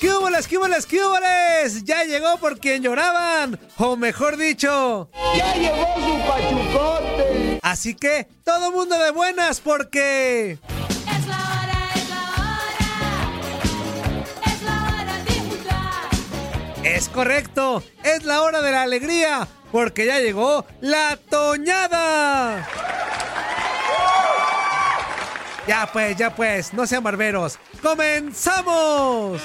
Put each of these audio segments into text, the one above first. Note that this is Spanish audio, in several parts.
¡Qué húboles, qué qué! ¡Ya llegó por quien lloraban! O mejor dicho... ¡Ya llegó su pachucote! Así que, todo mundo de buenas porque... Es la hora, es la hora. Es la hora de jugar. Es correcto, es la hora de la alegría, porque ya llegó la toñada. Ya pues, ya pues, no sean barberos. ¡Comenzamos!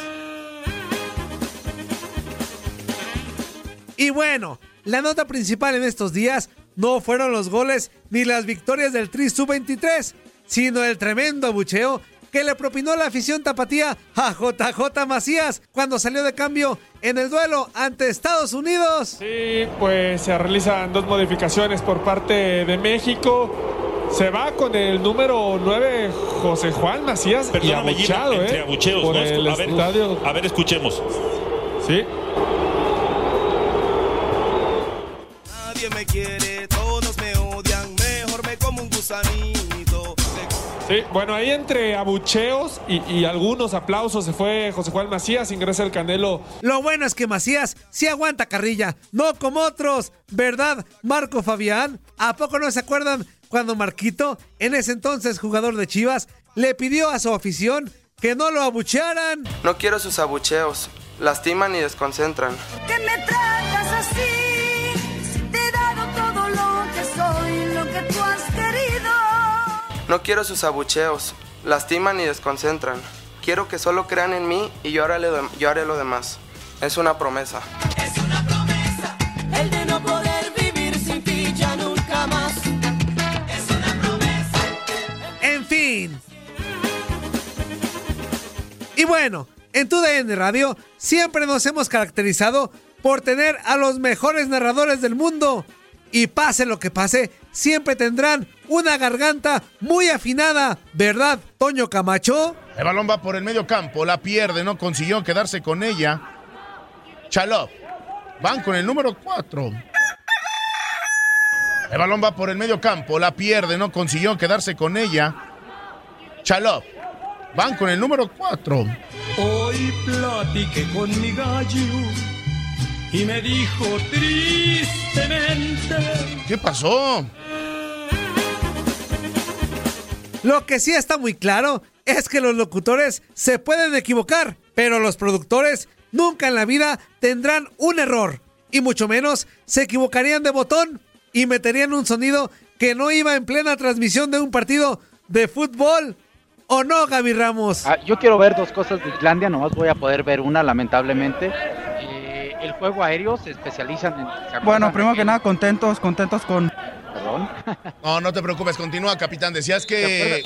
Y bueno, la nota principal en estos días no fueron los goles ni las victorias del Tri Sub-23, sino el tremendo abucheo que le propinó la afición tapatía a JJ Macías cuando salió de cambio en el duelo ante Estados Unidos. Sí, pues se realizan dos modificaciones por parte de México. Se va con el número 9 José Juan Macías y Perdóname, Gina, abuchado, entre ¿eh? abucheos, por ¿no? el a, ver, estadio. a ver, escuchemos. Sí. Nadie me quiere, todos me odian, mejor me como un gusanito. Sí, bueno, ahí entre abucheos y, y algunos aplausos se fue José Juan Macías, ingresa el Canelo. Lo bueno es que Macías sí aguanta carrilla, no como otros, ¿verdad, Marco Fabián? ¿A poco no se acuerdan cuando Marquito, en ese entonces jugador de Chivas, le pidió a su afición que no lo abuchearan? No quiero sus abucheos. Lastiman y desconcentran. Que me tratas así. Te he dado todo lo que soy, lo que tú has querido. No quiero sus abucheos. Lastiman y desconcentran. Quiero que solo crean en mí y yo haré yo haré lo demás. Es una promesa. Y bueno, en tu DN Radio siempre nos hemos caracterizado por tener a los mejores narradores del mundo. Y pase lo que pase, siempre tendrán una garganta muy afinada, ¿verdad, Toño Camacho? El balón va por el medio campo, la pierde, no consiguió quedarse con ella. Chalop. Van con el número 4. El balón va por el medio campo, la pierde, no consiguió quedarse con ella. Chalop. Van con el número 4. Hoy platiqué con mi gallo y me dijo tristemente. ¿Qué pasó? Lo que sí está muy claro es que los locutores se pueden equivocar, pero los productores nunca en la vida tendrán un error, y mucho menos se equivocarían de botón y meterían un sonido que no iba en plena transmisión de un partido de fútbol. ¿O no, Gaby Ramos? Ah, yo quiero ver dos cosas de Islandia, nomás voy a poder ver una, lamentablemente. Eh, el juego aéreo se especializan en... ¿se acuerdan Bueno, primero que nada, contentos, contentos con... Perdón. No, no te preocupes, continúa, capitán. Decías que.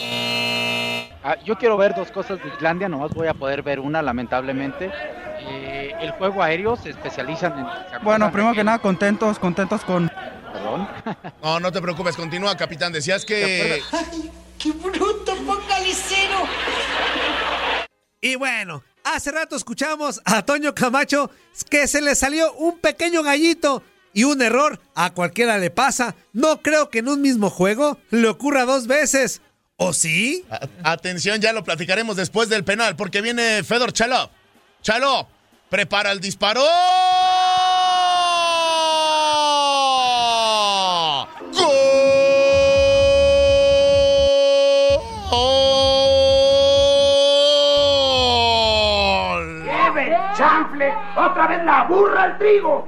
Ah, yo quiero ver dos cosas de Islandia, nomás voy a poder ver una, lamentablemente. Eh, el juego aéreo se especializan en... ¿se acuerdan Bueno, primero que- nada, contentos, contentos con... Perdón. No, no te preocupes, continúa, capitán. Decías que. ¡Qué bruto focalicero! Y bueno, hace rato escuchamos a Toño Camacho que se le salió un pequeño gallito y un error a cualquiera le pasa. No creo que en un mismo juego le ocurra dos veces. ¿O sí? A- Atención, ya lo platicaremos después del penal, porque viene Fedor Chalop. Chalop, prepara el disparo. Chanfle! ¡Otra vez la burra al trigo!